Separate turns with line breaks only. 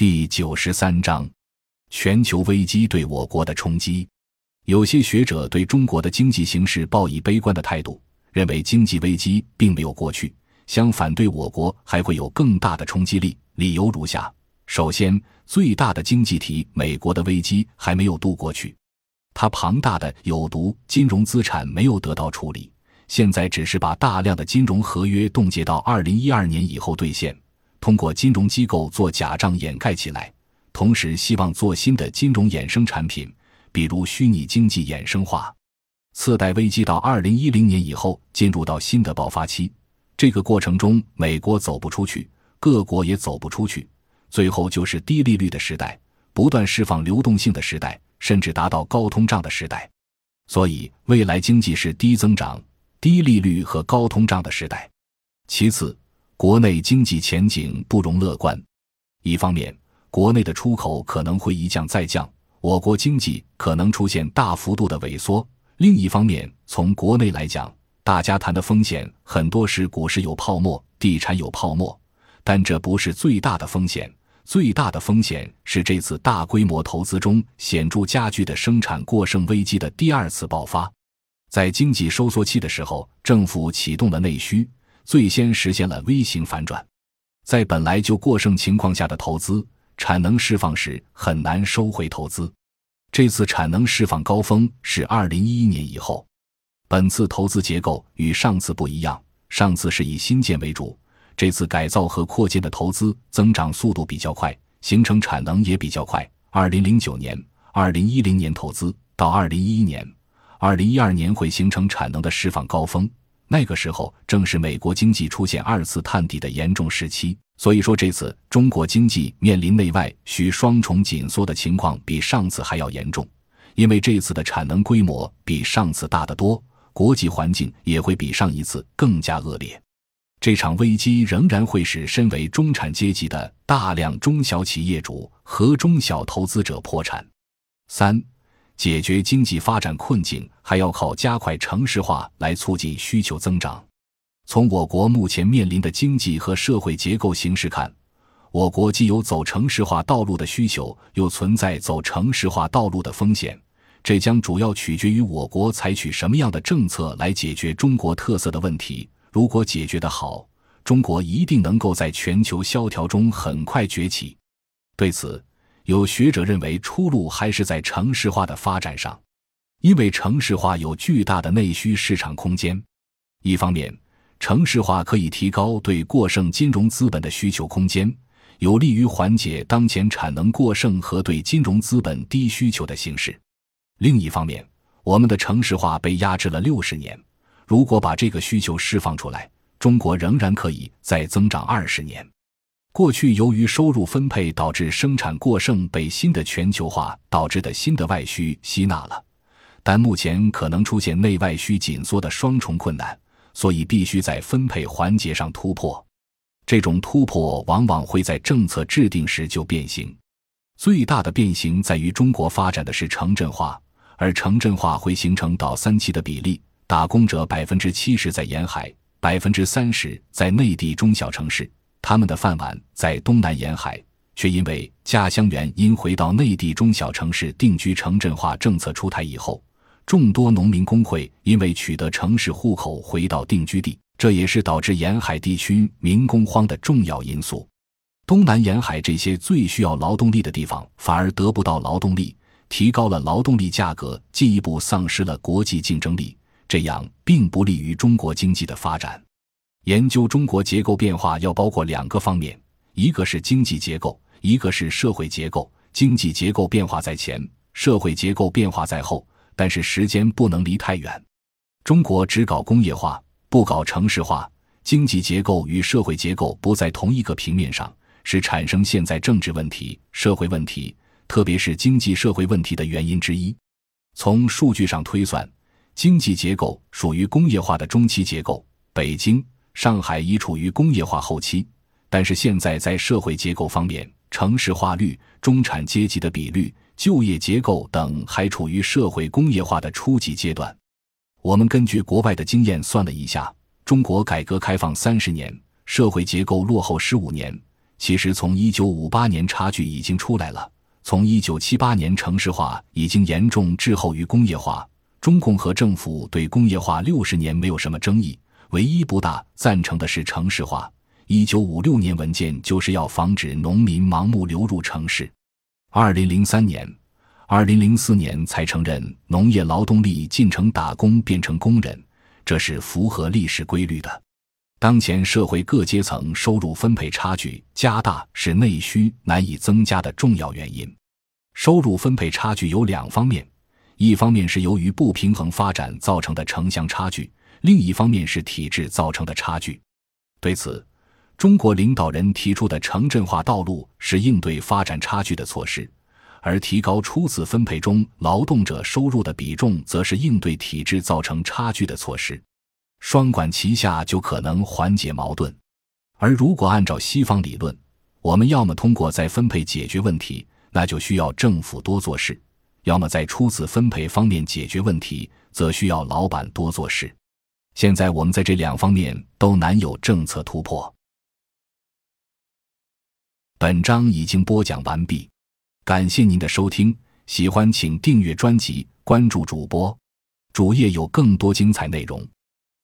第九十三章：全球危机对我国的冲击。有些学者对中国的经济形势抱以悲观的态度，认为经济危机并没有过去，相反，对我国还会有更大的冲击力。理由如下：首先，最大的经济体美国的危机还没有渡过去，它庞大的有毒金融资产没有得到处理。现在只是把大量的金融合约冻结到二零一二年以后兑现，通过金融机构做假账掩盖起来，同时希望做新的金融衍生产品，比如虚拟经济衍生化。次贷危机到二零一零年以后进入到新的爆发期，这个过程中美国走不出去，各国也走不出去，最后就是低利率的时代，不断释放流动性的时代，甚至达到高通胀的时代。所以未来经济是低增长。低利率和高通胀的时代。其次，国内经济前景不容乐观。一方面，国内的出口可能会一降再降，我国经济可能出现大幅度的萎缩；另一方面，从国内来讲，大家谈的风险很多是股市有泡沫、地产有泡沫，但这不是最大的风险。最大的风险是这次大规模投资中显著加剧的生产过剩危机的第二次爆发。在经济收缩期的时候，政府启动了内需，最先实现了 V 型反转。在本来就过剩情况下的投资产能释放时，很难收回投资。这次产能释放高峰是二零一一年以后。本次投资结构与上次不一样，上次是以新建为主，这次改造和扩建的投资增长速度比较快，形成产能也比较快。二零零九年、二零一零年投资到二零一一年。二零一二年会形成产能的释放高峰，那个时候正是美国经济出现二次探底的严重时期。所以说，这次中国经济面临内外需双重紧缩的情况比上次还要严重，因为这次的产能规模比上次大得多，国际环境也会比上一次更加恶劣。这场危机仍然会使身为中产阶级的大量中小企业主和中小投资者破产。三。解决经济发展困境，还要靠加快城市化来促进需求增长。从我国目前面临的经济和社会结构形势看，我国既有走城市化道路的需求，又存在走城市化道路的风险。这将主要取决于我国采取什么样的政策来解决中国特色的问题。如果解决得好，中国一定能够在全球萧条中很快崛起。对此，有学者认为，出路还是在城市化的发展上，因为城市化有巨大的内需市场空间。一方面，城市化可以提高对过剩金融资本的需求空间，有利于缓解当前产能过剩和对金融资本低需求的形势；另一方面，我们的城市化被压制了六十年，如果把这个需求释放出来，中国仍然可以再增长二十年。过去由于收入分配导致生产过剩，被新的全球化导致的新的外需吸纳了，但目前可能出现内外需紧缩的双重困难，所以必须在分配环节上突破。这种突破往往会在政策制定时就变形。最大的变形在于中国发展的是城镇化，而城镇化会形成倒三七的比例，打工者百分之七十在沿海，百分之三十在内地中小城市。他们的饭碗在东南沿海，却因为家乡原因回到内地中小城市定居。城镇化政策出台以后，众多农民工会因为取得城市户口回到定居地，这也是导致沿海地区民工荒的重要因素。东南沿海这些最需要劳动力的地方，反而得不到劳动力，提高了劳动力价格，进一步丧失了国际竞争力，这样并不利于中国经济的发展。研究中国结构变化要包括两个方面，一个是经济结构，一个是社会结构。经济结构变化在前，社会结构变化在后，但是时间不能离太远。中国只搞工业化，不搞城市化，经济结构与社会结构不在同一个平面上，是产生现在政治问题、社会问题，特别是经济社会问题的原因之一。从数据上推算，经济结构属于工业化的中期结构，北京。上海已处于工业化后期，但是现在在社会结构方面，城市化率、中产阶级的比率、就业结构等还处于社会工业化的初级阶段。我们根据国外的经验算了一下，中国改革开放三十年，社会结构落后十五年，其实从一九五八年差距已经出来了。从一九七八年城市化已经严重滞后于工业化。中共和政府对工业化六十年没有什么争议，唯一不大赞成的是城市化。一九五六年文件就是要防止农民盲目流入城市。二零零三年、二零零四年才承认农业劳动力进城打工变成工人，这是符合历史规律的。当前社会各阶层收入分配差距加大是内需难以增加的重要原因。收入分配差距有两方面，一方面是由于不平衡发展造成的城乡差距，另一方面是体制造成的差距。对此，中国领导人提出的城镇化道路是应对发展差距的措施，而提高初次分配中劳动者收入的比重，则是应对体制造成差距的措施。双管齐下就可能缓解矛盾，而如果按照西方理论，我们要么通过再分配解决问题，那就需要政府多做事；要么在初次分配方面解决问题，则需要老板多做事。现在我们在这两方面都难有政策突破。本章已经播讲完毕，感谢您的收听，喜欢请订阅专辑，关注主播，主页有更多精彩内容。